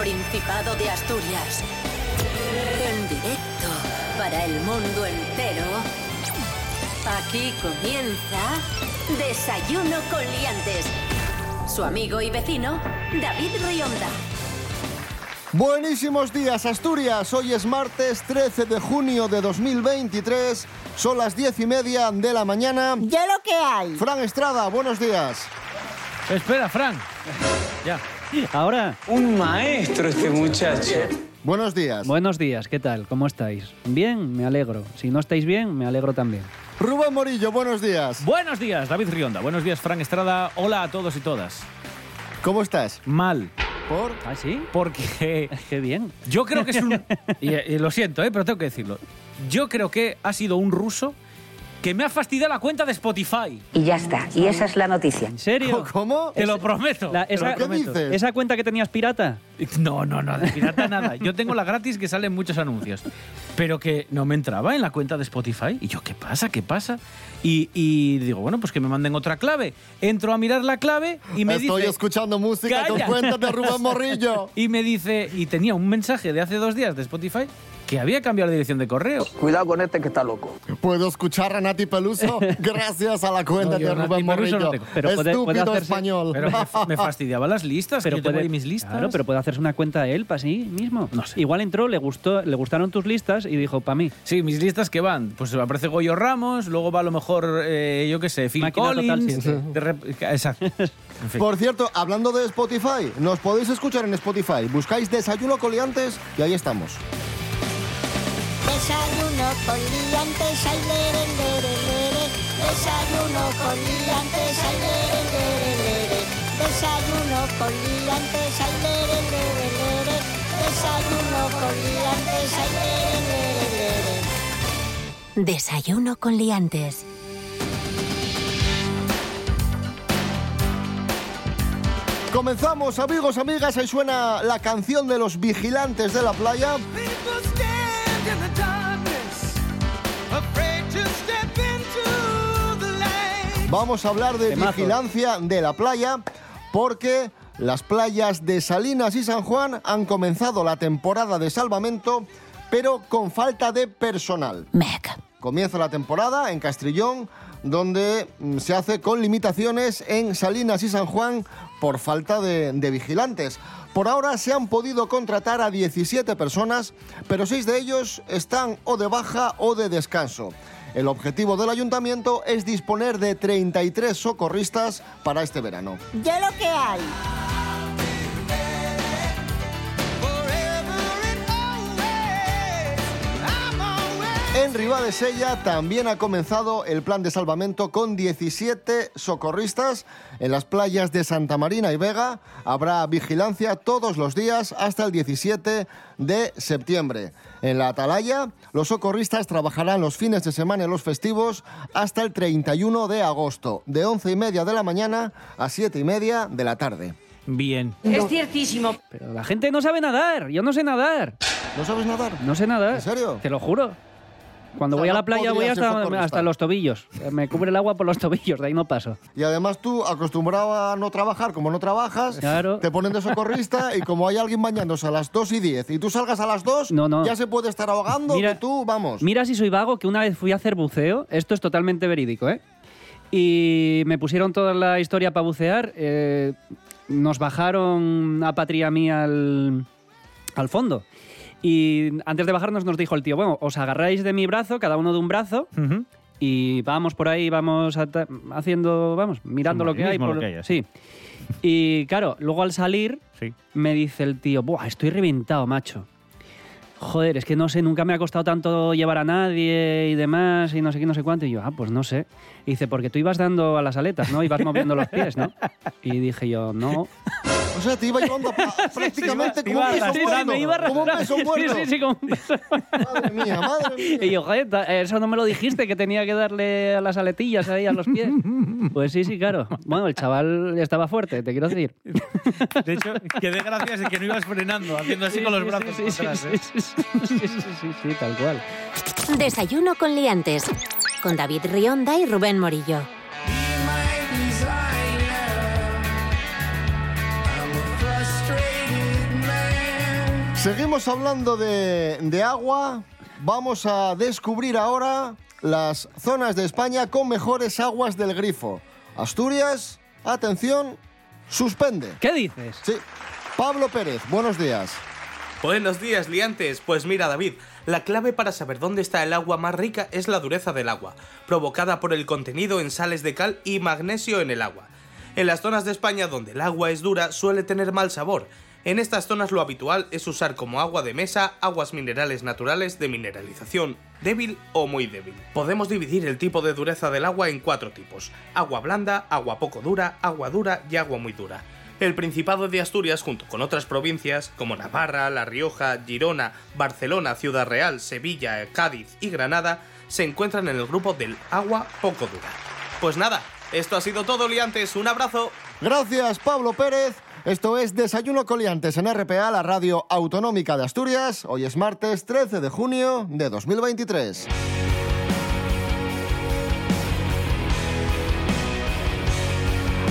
Principado de Asturias. En directo para el mundo entero. Aquí comienza Desayuno con Liantes. Su amigo y vecino, David Rionda. Buenísimos días, Asturias. Hoy es martes 13 de junio de 2023. Son las diez y media de la mañana. Ya lo que hay. Fran Estrada, buenos días. Espera, Fran. Ya. Ahora, Un maestro este muchacho. Buenos días. buenos días, ¿qué tal? ¿Cómo estáis? Bien, me alegro. Si no estáis bien, me alegro también. Rubén Morillo, buenos días. Buenos días, David Rionda. Buenos días, Fran Estrada. Hola a todos y todas. ¿Cómo estás? Mal. ¿Por? ¿Ah, sí? Porque Qué bien. yo creo que es un... y, y lo siento, ¿eh? pero tengo que decirlo. Yo creo que ha sido un ruso que me ha fastidiado la cuenta de Spotify. Y ya está. Y esa es la noticia. ¿En serio? ¿Cómo? Te lo prometo. La- esa, ¿Qué prometo. dices? ¿Esa cuenta que tenías pirata? No, no, no, de pirata nada. Yo tengo la gratis que salen muchos anuncios. Pero que no me entraba en la cuenta de Spotify. Y yo, ¿qué pasa? ¿Qué pasa? Y, y digo, bueno, pues que me manden otra clave. Entro a mirar la clave y me Estoy dice... escuchando música con Calla. cuentas de Rubén Morillo. Y me dice, y tenía un mensaje de hace dos días de Spotify que había cambiado la dirección de correo. Cuidado con este que está loco. ¿Puedo escuchar a Nati Peluso? Gracias a la cuenta No, yo de Nati Rubén Peluso no Morillo. tengo. Pero Estúpido puede hacerse- español. Pero me, fastidiaba las listas, pero Pero yo tengo puede, mis listas. Claro, pero puede hacerse una cuenta él para sí mismo. No sé. Igual entró, le gustó, le gustaron tus listas y dijo, para mí. Sí, mis listas que van, pues aparece Goyo Ramos, luego va a lo mejor, eh, yo qué sé, Phil Máquina Total Collins. de rep- Exacto. En fin. Por cierto, hablando de Spotify, nos podéis escuchar en Spotify. Buscáis Desayuno Coliantes y ahí estamos. Desayuno con liantes, ay, lere, lere, lere. Desayuno con liantes, ay, lere, lere, lere. Desayuno con liantes, ay, lere, lere, lere. Desayuno con liantes, ay, lere, lere, lere. Desayuno con Liantes. Comenzamos, amigos, amigas. Ahí suena la canción de los vigilantes de la playa. Vamos a hablar de Temazo. vigilancia de la playa porque las playas de Salinas y San Juan han comenzado la temporada de salvamento, pero con falta de personal. Mec. Comienza la temporada en Castrillón, donde mm, se hace con limitaciones en Salinas y San Juan por falta de, de vigilantes. Por ahora se han podido contratar a 17 personas, pero seis de ellos están o de baja o de descanso. El objetivo del ayuntamiento es disponer de 33 socorristas para este verano. Ya lo que hay. En Ribadesella también ha comenzado el plan de salvamento con 17 socorristas. En las playas de Santa Marina y Vega habrá vigilancia todos los días hasta el 17 de septiembre. En la Atalaya, los socorristas trabajarán los fines de semana y los festivos hasta el 31 de agosto, de 11 y media de la mañana a 7 y media de la tarde. Bien. Es ciertísimo. Pero la gente no sabe nadar. Yo no sé nadar. ¿No sabes nadar? No sé nadar. ¿En serio? Te lo juro. Cuando O sea, voy a la playa voy hasta, hasta los tobillos. Me cubre el agua por los tobillos, de ahí no paso. Y además tú, acostumbrado a no trabajar, como no trabajas, Claro. te ponen de socorrista y como hay alguien bañándose a las 2 y 10 y tú salgas a las 2, No, no. ya se puede estar ahogando Mira- que tú, vamos. Mira si soy vago, que una vez fui a hacer buceo. Esto es totalmente verídico, ¿eh? Y me pusieron toda la historia para bucear. eh, nos bajaron a patria mía al, al fondo. Y antes de bajarnos nos dijo el tío, bueno, os agarráis de mi brazo, cada uno de un brazo, y vamos por ahí, vamos haciendo, vamos, mirando lo que hay. Submarinismo, por- lo que haya, sí. Y claro, luego al salir Sí. me dice el tío, Buah, estoy reventado, macho. Joder, es que no sé, nunca me ha costado tanto llevar a nadie y demás y no sé qué, no sé cuánto. Y yo, ah, pues no sé. Y dice, porque tú ibas dando a las aletas, ¿no? Ibas moviendo los pies, ¿no? Y dije yo, no. O sea, te iba llevando prácticamente te como un peso muerto. me iba Como un peso muerto. Sí, sí, sí, como un peso Madre mía, madre mía. Y yo, joder, eso no me lo dijiste, que tenía que darle a las aletillas ahí a los pies. Pues sí, sí, claro. Bueno, el chaval estaba fuerte, te quiero decir. De hecho, que de gracias de que no ibas frenando, haciendo así con los brazos Sí, sí, atrás, sí, ¿eh? sí, sí, sí, sí, sí, sí, tal cual. Desayuno con liantes. Con David Rionda y Rubén Morillo. Seguimos hablando de, de agua. Vamos a descubrir ahora las zonas de España con mejores aguas del grifo. Asturias, atención, suspende. ¿Qué dices? Sí. Pablo Pérez, buenos días. Buenos días, liantes. Pues mira, David, la clave para saber dónde está el agua más rica es la dureza del agua, provocada por el contenido en sales de cal y magnesio en el agua. En las zonas de España donde el agua es dura suele tener mal sabor. En estas zonas lo habitual es usar como agua de mesa aguas minerales naturales de mineralización débil o muy débil. Podemos dividir el tipo de dureza del agua en cuatro tipos: agua blanda, agua poco dura, agua dura y agua muy dura. El Principado de Asturias, junto con otras provincias como Navarra, La Rioja, Girona, Barcelona, Ciudad Real, Sevilla, Cádiz y Granada, se encuentran en el grupo del agua poco dura. Pues nada, esto ha sido todo, liantes. Un abrazo. Gracias, Pablo Pérez. Esto es Desayuno Coliantes en RPA, la radio autonómica de Asturias. Hoy es martes 13 de junio de 2023.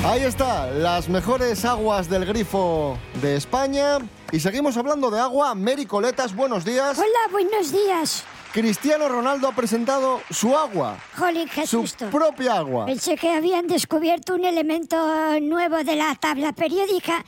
Ahí está, las mejores aguas del grifo de España. Y seguimos hablando de agua. Mary Coletas, buenos días. Hola, buenos días. Cristiano Ronaldo ha presentado su agua, Jolín, qué su susto. propia agua. Pensé que habían descubierto un elemento nuevo de la tabla periódica.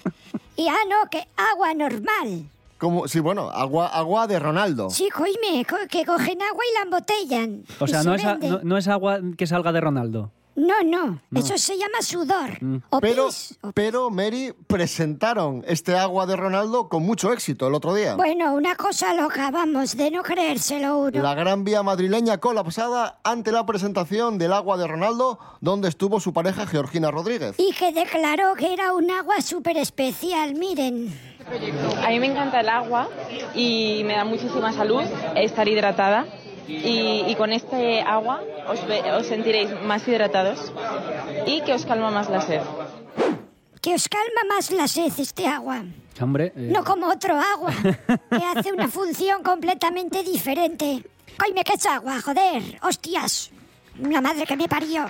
Y ah, no, que agua normal. Como, sí, bueno, agua, agua de Ronaldo. Sí, coime, co- que cogen agua y la embotellan. O sea, se no es, a- no, no es agua que salga de Ronaldo. No, no, eso se llama sudor. O Pero, pis. o- pero, Mary, presentaron este agua de Ronaldo con mucho éxito el otro día. Bueno, una cosa loca, vamos, de no creérselo uno. La Gran Vía madrileña colapsada ante la presentación del agua de Ronaldo, donde estuvo su pareja Georgina Rodríguez. Y que declaró que era un agua súper especial, miren. A mí me encanta el agua y me da muchísima salud estar hidratada. Y, y con este agua os, ve- os sentiréis más hidratados y que os calma más la sed. Que os calma más la sed este agua. Hombre, eh, No como otro agua, que hace una función completamente diferente. Coime, que es agua, joder, hostias. La madre que me parió.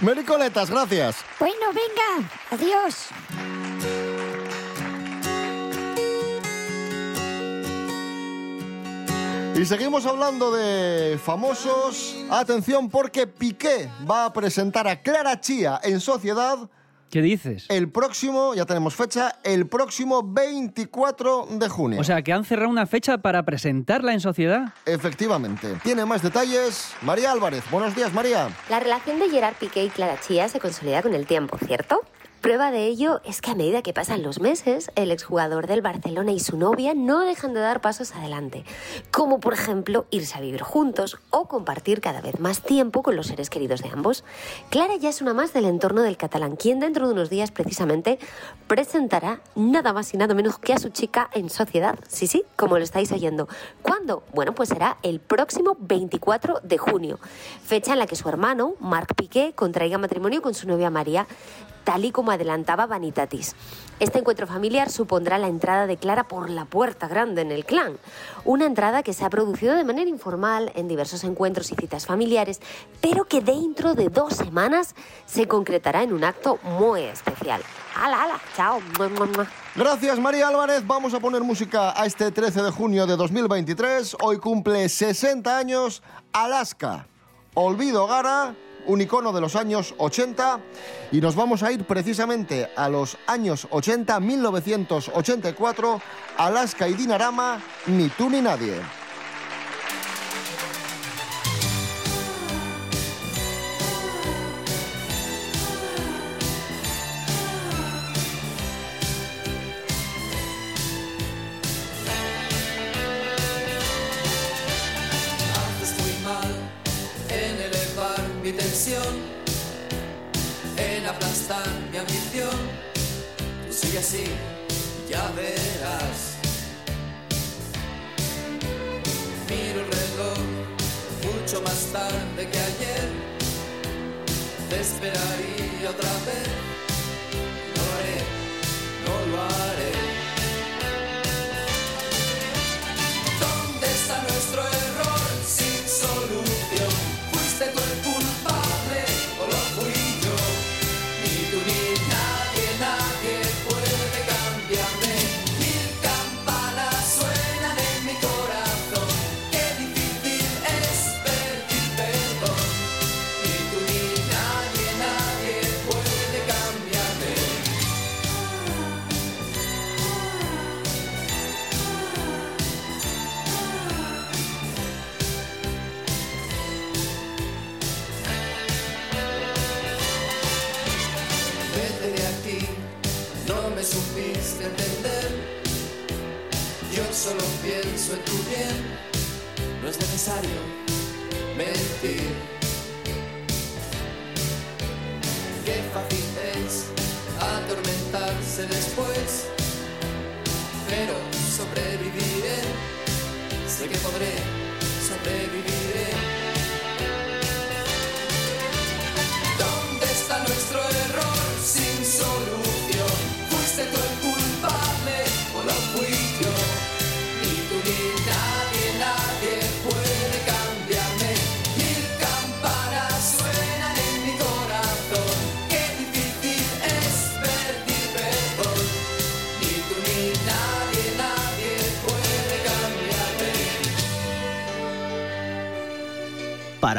Mary Coletas, gracias. Bueno, venga, adiós. Y seguimos hablando de famosos. Atención porque Piqué va a presentar a Clara Chía en Sociedad ¿qué dices? el próximo, ya tenemos fecha, el próximo 24 de junio. O sea, que han cerrado una fecha para presentarla en sociedad. Efectivamente. Tiene más detalles María Álvarez. Buenos días, María. La relación de Gerard Piqué y Clara Chía se consolida con el tiempo, ¿cierto? Prueba de ello es que a medida que pasan los meses, el exjugador del Barcelona y su novia no dejan de dar pasos adelante, como por ejemplo irse a vivir juntos o compartir cada vez más tiempo con los seres queridos de ambos. Clara ya es una más del entorno del catalán, quien dentro de unos días precisamente presentará nada más y nada menos que a su chica en sociedad. Sí, sí, como lo estáis oyendo. ¿Cuándo? Bueno, pues será el próximo 24 de junio, fecha en la que su hermano, Marc Piqué, contraiga matrimonio con su novia María, tal y como adelantaba Vanitatis. Este encuentro familiar supondrá la entrada de Clara por la puerta grande en el clan, una entrada que se ha producido de manera informal en diversos encuentros y citas familiares, pero que dentro de dos semanas se concretará en un acto muy especial. ¡Hala, hala! ¡Chao! Gracias, María Álvarez. Vamos a poner música a este 13 de junio de 2023. Hoy cumple 60 años Alaska. Olvido Gara, un icono de los años 80. Y nos vamos a ir precisamente a los años 80, 1984. Alaska y Dinarama, ni tú ni nadie. Tú sigue así, ya verás. Miro el reloj mucho más tarde que ayer. Te esperaría otra vez.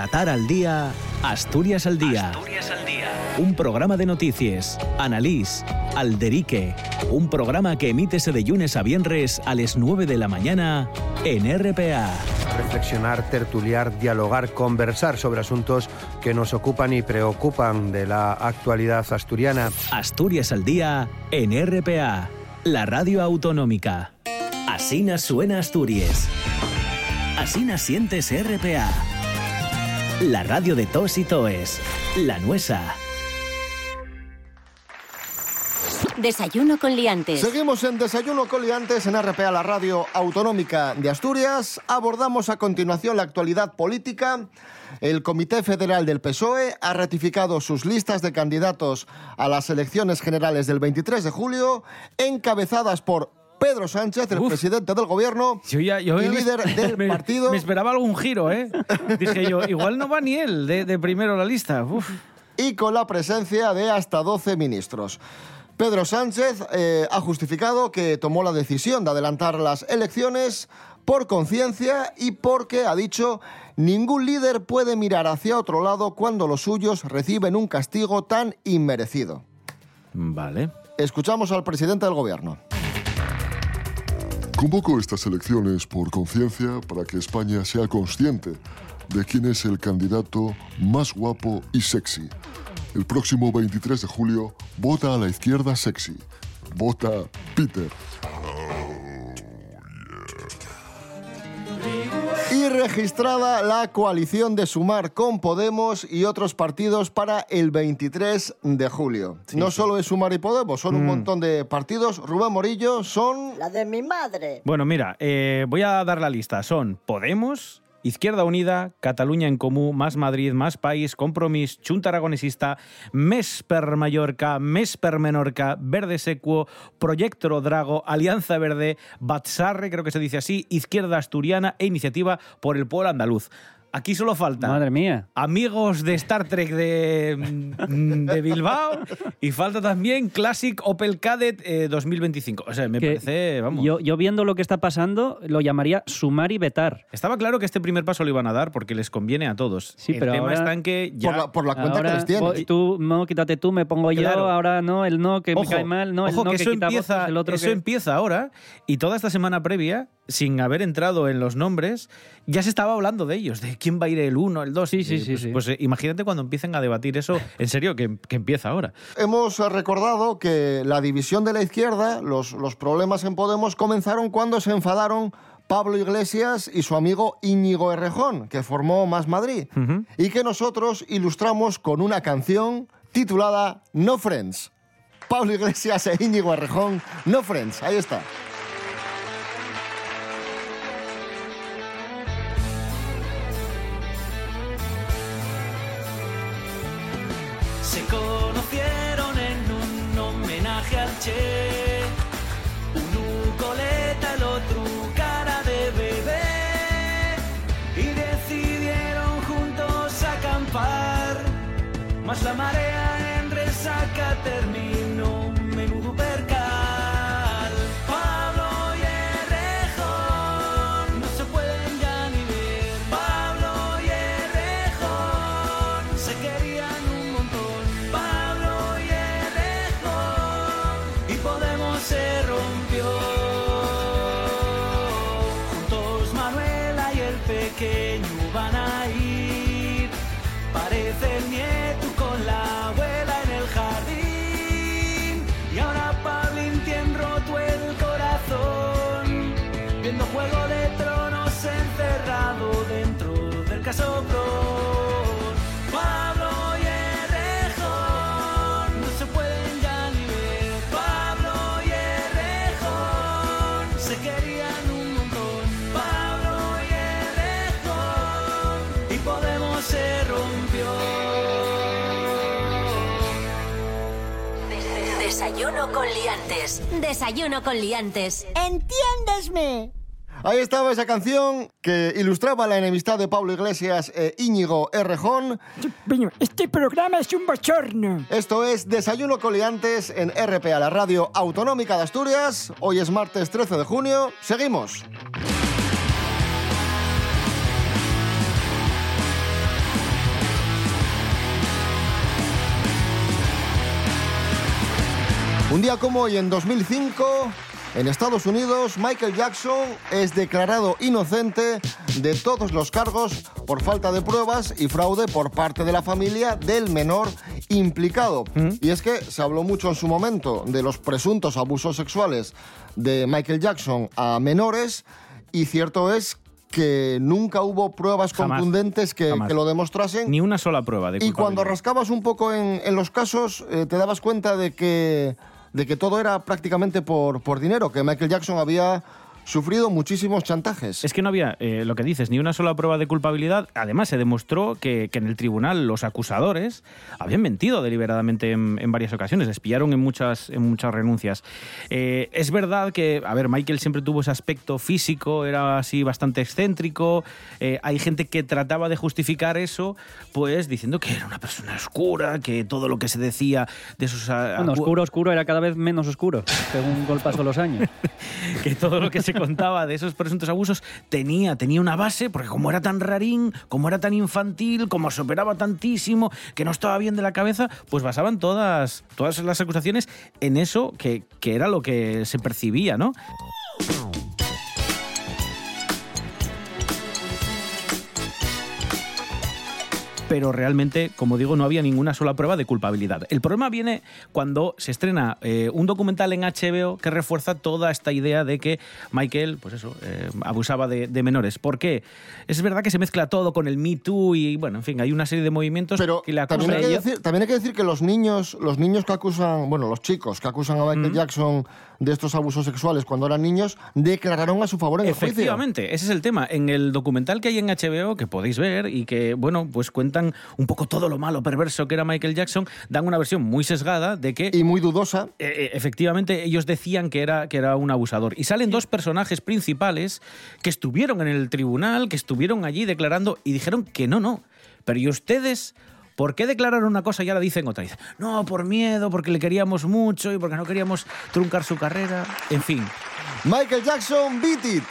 Para atar al día, Asturias al día. Un programa de noticias, Analís, Alderique, un programa que emítese de lunes a viernes a las 9 de la mañana en RPA. Reflexionar, tertuliar, dialogar, conversar sobre asuntos que nos ocupan y preocupan de la actualidad asturiana. Asturias al día en RPA, la radio autonómica. Asina suena Asturias. Asina sientes RPA. La radio de tos y toes. La nuesa. Desayuno con liantes. Seguimos en Desayuno con Liantes en RPA, la radio autonómica de Asturias. Abordamos a continuación la actualidad política. El Comité Federal del PSOE ha ratificado sus listas de candidatos a las elecciones generales del 23 de julio, encabezadas por Pedro Sánchez, el presidente del gobierno Yo ya, yo y me- líder del me- partido. Me esperaba algún giro, ¿eh? Dije yo, igual no va ni él de, de primero la lista. Uf. y con la presencia de hasta 12 ministros. Pedro Sánchez eh, ha justificado que tomó la decisión de adelantar las elecciones por conciencia y porque, ha dicho, ningún líder puede mirar hacia otro lado cuando los suyos reciben un castigo tan inmerecido. Vale. Escuchamos al presidente del gobierno. Convoco estas elecciones por conciencia para que España sea consciente de quién es el candidato más guapo y sexy. El próximo 23 de julio, vota a la izquierda sexy. Vota Peter. Registrada la coalición de Sumar con Podemos y otros partidos para el 23 de julio. no solo es Sumar y Podemos, son un Mm. montón de partidos. Rubén Morillo son... La de mi madre. Bueno, mira, eh, voy a dar la lista. Son Podemos, Izquierda Unida, Cataluña en Comú, Más Madrid, Más País, Compromís, Junta Aragonesista, Mes per Mallorca, Mes per Menorca, Verde Secuo, Proyecto Drago, Alianza Verde, Batsarre, creo que se dice así, Izquierda Asturiana e Iniciativa por el Pueblo Andaluz. Aquí solo falta. Madre mía. Amigos de Star Trek de, mm, de Bilbao y falta también Classic Opel Kadett eh, 2025. O sea, me Que parece, vamos. Yo, yo viendo lo que está pasando, lo llamaría sumar y vetar. Estaba claro que este primer paso lo iban a dar porque les conviene a todos. Sí, el pero tema ahora- está en que ya... Ahora, voy- Tú, no, quítate tú, me pongo yo, Claro. ahora no, el no, que Ojo, me cae mal, no, el ojo, no que, que, eso quita empieza, votos, el otro eso que... empieza ahora y toda esta semana previa, sin haber entrado en los nombres, ya se estaba hablando de ellos, de quién va a ir el 1, el 2. Sí, sí, sí, Pues, sí. pues, eh, imagínate cuando empiecen a debatir eso, en serio, que, que empieza ahora. Hemos eh, recordado que la división de la izquierda, los, los problemas en Podemos comenzaron cuando se enfadaron Pablo Iglesias y su amigo Íñigo Errejón, que formó Más Madrid, y que nosotros ilustramos con una canción titulada No Friends. Pablo Iglesias e Íñigo Errejón, No Friends, ahí está. Uno coleta, el otro cara de bebé. Y decidieron juntos acampar. Mas la marea en resaca terminó. Desayuno con liantes. Desayuno con liantes. Entiéndesme. Ahí estaba esa canción que ilustraba la enemistad de Pablo Iglesias e Íñigo Errejón. Este programa es un bochorno. Esto es Desayuno Coliantes en RPA, la radio autonómica de Asturias. Hoy es martes 13 de junio. Seguimos. Un día como hoy, en 2005, en Estados Unidos, Michael Jackson es declarado inocente de todos los cargos por falta de pruebas y fraude por parte de la familia del menor implicado. Y es que se habló mucho en su momento de los presuntos abusos sexuales de Michael Jackson a menores y cierto es que nunca hubo pruebas Jamás. contundentes que, lo demostrasen. Ni una sola prueba de Y cuando rascabas un poco en, en los casos, eh, te dabas cuenta de que, de que todo era prácticamente por, por dinero, que Michael Jackson había sufrido muchísimos chantajes. Es que no había, eh, lo que dices, ni una sola prueba de culpabilidad. Además, se demostró que, que en el tribunal los acusadores habían mentido deliberadamente en, en varias ocasiones. Les pillaron en muchas, en muchas renuncias. Eh, es verdad que, a ver, Michael siempre tuvo ese aspecto físico, era así bastante excéntrico. Eh, hay gente que trataba de justificar eso, pues diciendo que era una persona oscura, que todo lo que se decía de sus... Bueno, oscuro, oscuro era cada vez menos oscuro, según el paso de los años. que todo lo que se contaba de esos presuntos abusos tenía, tenía una base, porque como era tan rarín, como era tan infantil, como se operaba tantísimo, que no estaba bien de la cabeza, pues basaban todas, todas las acusaciones en eso que, que era lo que se percibía, ¿no? Pero realmente, como digo, no había ninguna sola prueba de culpabilidad. El problema viene cuando se estrena eh, un documental en HBO que refuerza toda esta idea de que Michael, pues eso, eh, abusaba de, de menores. ¿Por qué? Es verdad que se mezcla todo con el Me Too y, bueno, en fin, hay una serie de movimientos que le También hay, que decir, también hay que decir que los niños, los niños que acusan, bueno, los chicos que acusan a Michael Jackson de estos abusos sexuales cuando eran niños, declararon a su favor en el juicio. Efectivamente, ese es el tema. En el documental que hay en HBO, que podéis ver y que, bueno, pues cuentan un poco todo lo malo, perverso que era Michael Jackson, dan una versión muy sesgada de que... Y muy dudosa. efectivamente, ellos decían que era, que era un abusador. Y salen dos personajes principales que estuvieron en el tribunal, que estuvieron allí declarando y dijeron que no, no. Pero ¿y ustedes...? ¿Por qué declararon una cosa y ahora dicen otra? Dicen, no, por miedo, porque le queríamos mucho y porque no queríamos truncar su carrera. En fin. Michael Jackson, beat it.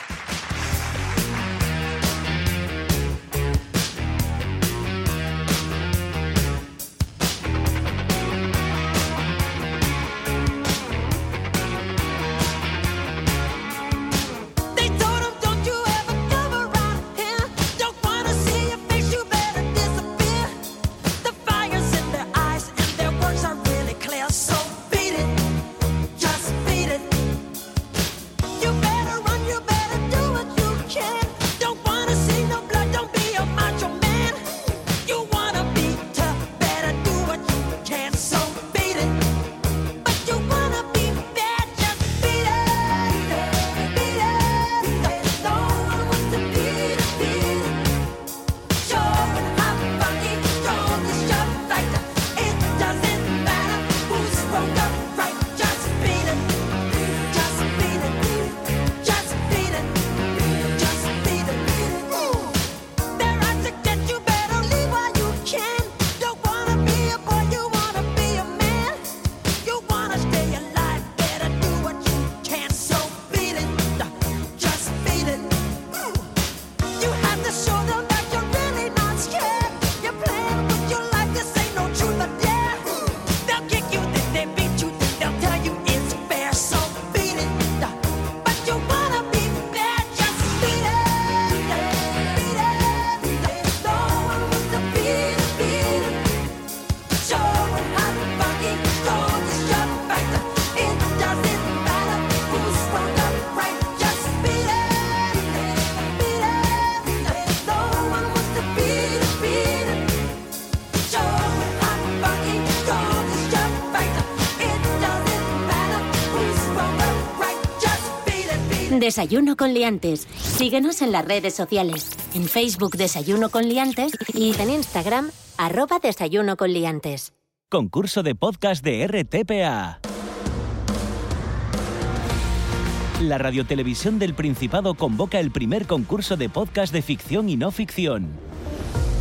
Desayuno con liantes. Síguenos en las redes sociales. En Facebook Desayuno con liantes y en Instagram arroba Desayuno con liantes. Concurso de podcast de RTPA. La Radiotelevisión del Principado convoca el primer concurso de podcast de ficción y no ficción.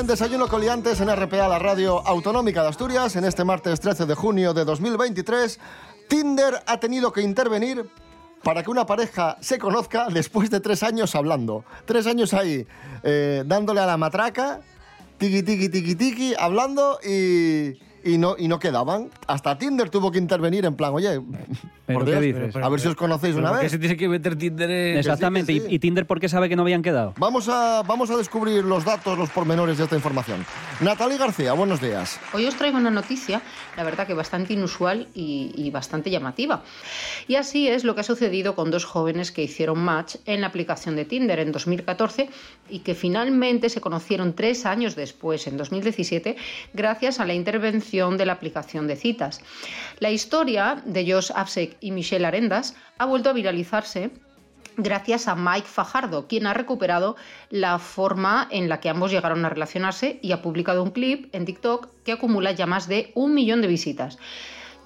En Desayuno Coliantes en RPA, la radio autonómica de Asturias, en este martes 13 de junio de 2023. Tinder ha tenido que intervenir para que una pareja se conozca después de tres años hablando. Tres años ahí, eh, dándole a la matraca, tiki tiki tiki tiki, hablando y, y no, y no quedaban. Hasta Tinder tuvo que intervenir en plan, oye, por qué dices? a ver si os conocéis una ¿Por qué vez. se tiene que meter Tinder en...? Exactamente. que sí. ¿Y, y Tinder por qué sabe que no habían quedado? Vamos a, vamos a descubrir los datos, los pormenores de esta información. Natalie García, buenos días. Hoy os traigo una noticia, la verdad que bastante inusual y, y bastante llamativa. Y así es lo que ha sucedido con dos jóvenes que hicieron match en la aplicación de Tinder en 2014 y que finalmente se conocieron tres años después, en 2017, gracias a la intervención de la aplicación de citas. La historia de Josh Absek y Michelle Arendas ha vuelto a viralizarse gracias a Mike Fajardo, quien ha recuperado la forma en la que ambos llegaron a relacionarse y ha publicado un clip en TikTok que acumula ya más de un millón de visitas.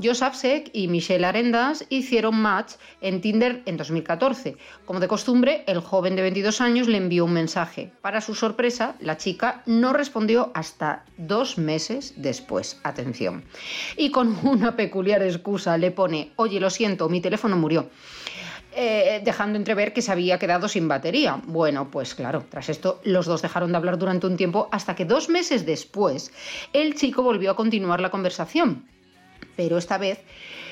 Josh Absek y Michelle Arendas hicieron match en Tinder en 2014. Como de costumbre, el joven de 22 años le envió un mensaje. Para su sorpresa, la chica no respondió hasta dos meses después. Atención. Y con una peculiar excusa le pone, oye, lo siento, mi teléfono murió eh, dejando entrever que se había quedado sin batería. Bueno, pues claro, tras esto los dos dejaron de hablar durante un tiempo hasta que dos meses después el chico volvió a continuar la conversación. Pero esta vez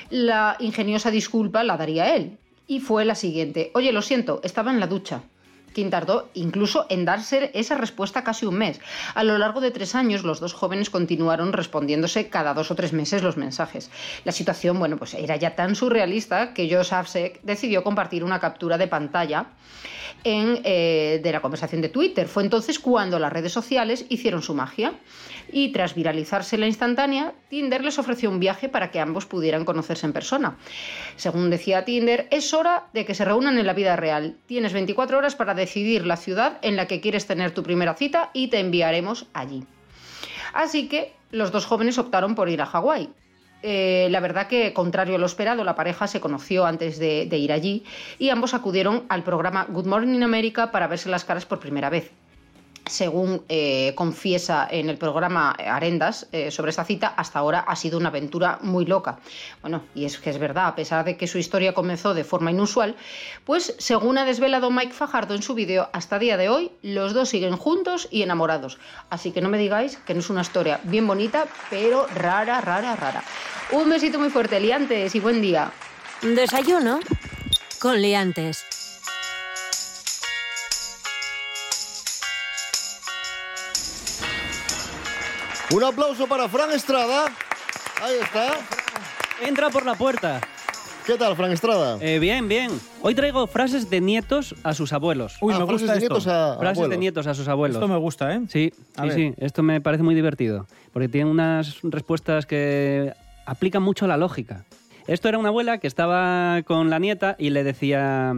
la ingeniosa disculpa la daría él. Y fue la siguiente. Oye, lo siento, estaba en la ducha quien tardó incluso en darse esa respuesta casi un mes. A lo largo de tres años, los dos jóvenes continuaron respondiéndose cada dos o tres meses los mensajes. La situación, bueno, pues era ya tan surrealista que Josh Absek decidió compartir una captura de pantalla en, eh, de la conversación de Twitter. Fue entonces cuando las redes sociales hicieron su magia. Y tras viralizarse la instantánea, Tinder les ofreció un viaje para que ambos pudieran conocerse en persona. Según decía Tinder, es hora de que se reúnan en la vida real. Tienes 24 horas para decidir la ciudad en la que quieres tener tu primera cita y te enviaremos allí. Así que los dos jóvenes optaron por ir a Hawái. Eh, la verdad que, contrario a lo esperado, la pareja se conoció antes de, de ir allí y ambos acudieron al programa Good Morning America para verse las caras por primera vez según eh, confiesa en el programa Arendas eh, sobre esta cita, hasta ahora ha sido una aventura muy loca. Bueno, y es que es verdad, a pesar de que su historia comenzó de forma inusual, pues según ha desvelado Mike Fajardo en su vídeo, hasta día de hoy los dos siguen juntos y enamorados. Así que no me digáis que no es una historia bien bonita, pero rara, rara, rara. Un besito muy fuerte, liantes, y buen día. Desayuno con liantes. Un aplauso para Fran Estrada. Ahí está. Entra por la puerta. ¿Qué tal, Fran Estrada? Eh, bien, bien. Hoy traigo frases de nietos a sus abuelos. Uy, me Ah, frases gusta de esto. nietos a- a Frases de abuelos. nietos a sus abuelos. Esto me gusta, ¿eh? Sí, A sí, ver. sí. Esto me parece muy divertido. Porque tiene unas respuestas que aplican mucho la lógica. Esto era una abuela que estaba con la nieta y le decía.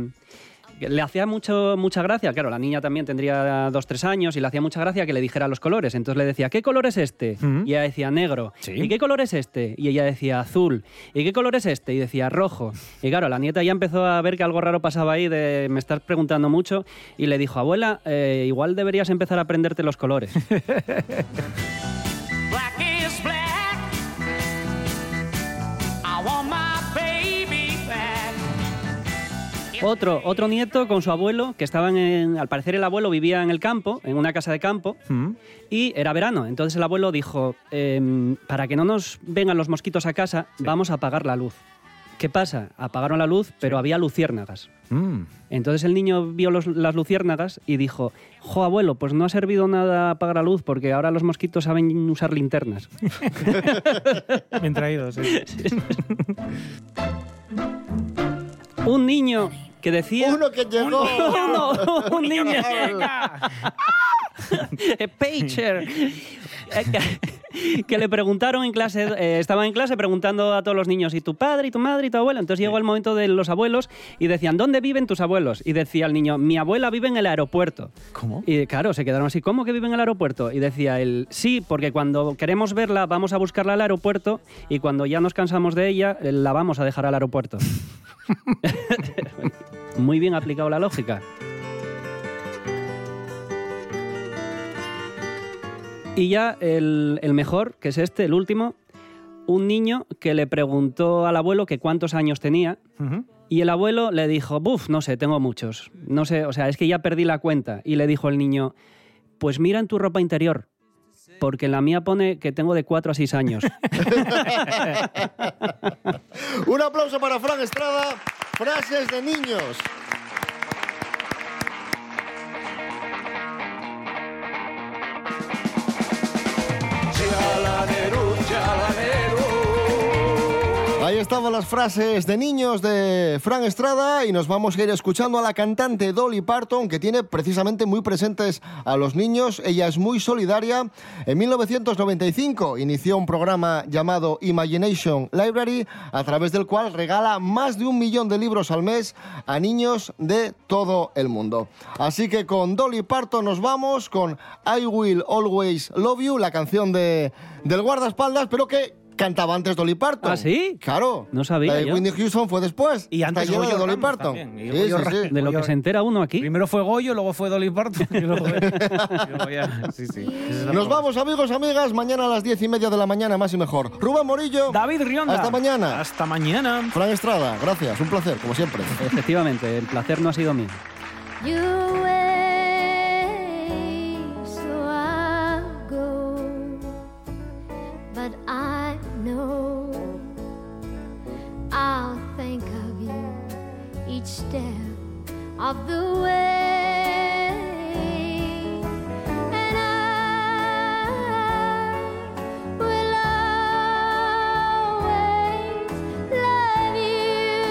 Le hacía mucho, mucha gracia, claro, la niña también tendría dos, tres años y le hacía mucha gracia que le dijera los colores. Entonces le decía, ¿qué color es este? Y ella decía negro. ¿Y qué color es este? Y ella decía azul. ¿Y qué color es este? Y decía rojo. Y claro, la nieta ya empezó a ver que algo raro pasaba ahí, de me estás preguntando mucho, y le dijo, abuela, eh, igual deberías empezar a aprenderte los colores. Otro, otro nieto con su abuelo, que estaban en. Al parecer, el abuelo vivía en el campo, en una casa de campo, Mm. y era verano. Entonces el abuelo dijo: em, Para que no nos vengan los mosquitos a casa, vamos a apagar la luz. ¿Qué pasa? Apagaron la luz, pero había luciérnagas. Mm. Entonces el niño vio los- las luciérnagas y dijo: Jo, abuelo, pues no ha servido nada apagar la luz porque ahora los mosquitos saben usar linternas. Bien traído, sí. Un niño que decía. Uno que llegó. Uno, un niño. Pager. Que- le preguntaron en clase, eh, estaban en clase preguntando a todos los niños, ¿y tu padre, y tu madre, y tu abuelo? Entonces llegó el momento de los abuelos y decían, ¿dónde viven tus abuelos? Y decía el niño, mi abuela vive en el aeropuerto. ¿Cómo? Y claro, se quedaron así, ¿cómo que vive en el aeropuerto? Y decía él, sí, porque cuando queremos verla vamos a buscarla al aeropuerto y cuando ya nos cansamos de ella la vamos a dejar al aeropuerto. Muy bien aplicado la lógica. Y ya el, el mejor, que es este, el último, un niño que le preguntó al abuelo que cuántos años tenía y el abuelo le dijo, buf, no sé, tengo muchos. No sé, o sea, es que ya perdí la cuenta. Y le dijo el niño, pues mira en tu ropa interior, porque en la mía pone que tengo de 4 a 6 años. Un aplauso para Fran Estrada. Frases de niños. Ahí estaban las frases de niños de Fran Estrada y nos vamos a ir escuchando a la cantante Dolly Parton que tiene precisamente muy presentes a los niños. Ella es muy solidaria. En 1995 inició un programa llamado Imagination Library a través del cual regala más de un millón de libros al mes a niños de todo el mundo. Así que con Dolly Parton nos vamos con I Will Always Love You, la canción de, del guardaespaldas, pero que cantaba antes Dolly Parton. ¿Ah, sí? Claro. No sabía La de yo. Whitney Houston fue después. Y antes Goyo de Dolly Parton. también, y Sí, Goyo sí, Ra- sí. De lo que se entera uno aquí. Primero fue Goyo, luego fue Dolly Parton. y luego, Nos vamos, amigos, amigas, mañana a las diez y media de la mañana, más y mejor. Rubén Morillo. David Rionda. Hasta mañana. Hasta mañana. Fran Estrada, gracias, un placer, como siempre. Efectivamente, el placer no ha sido mío. But I each step of the way. And I will always love you.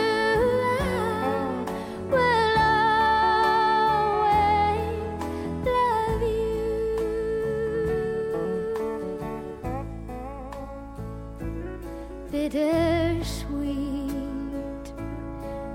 I will always love you. Bittersweet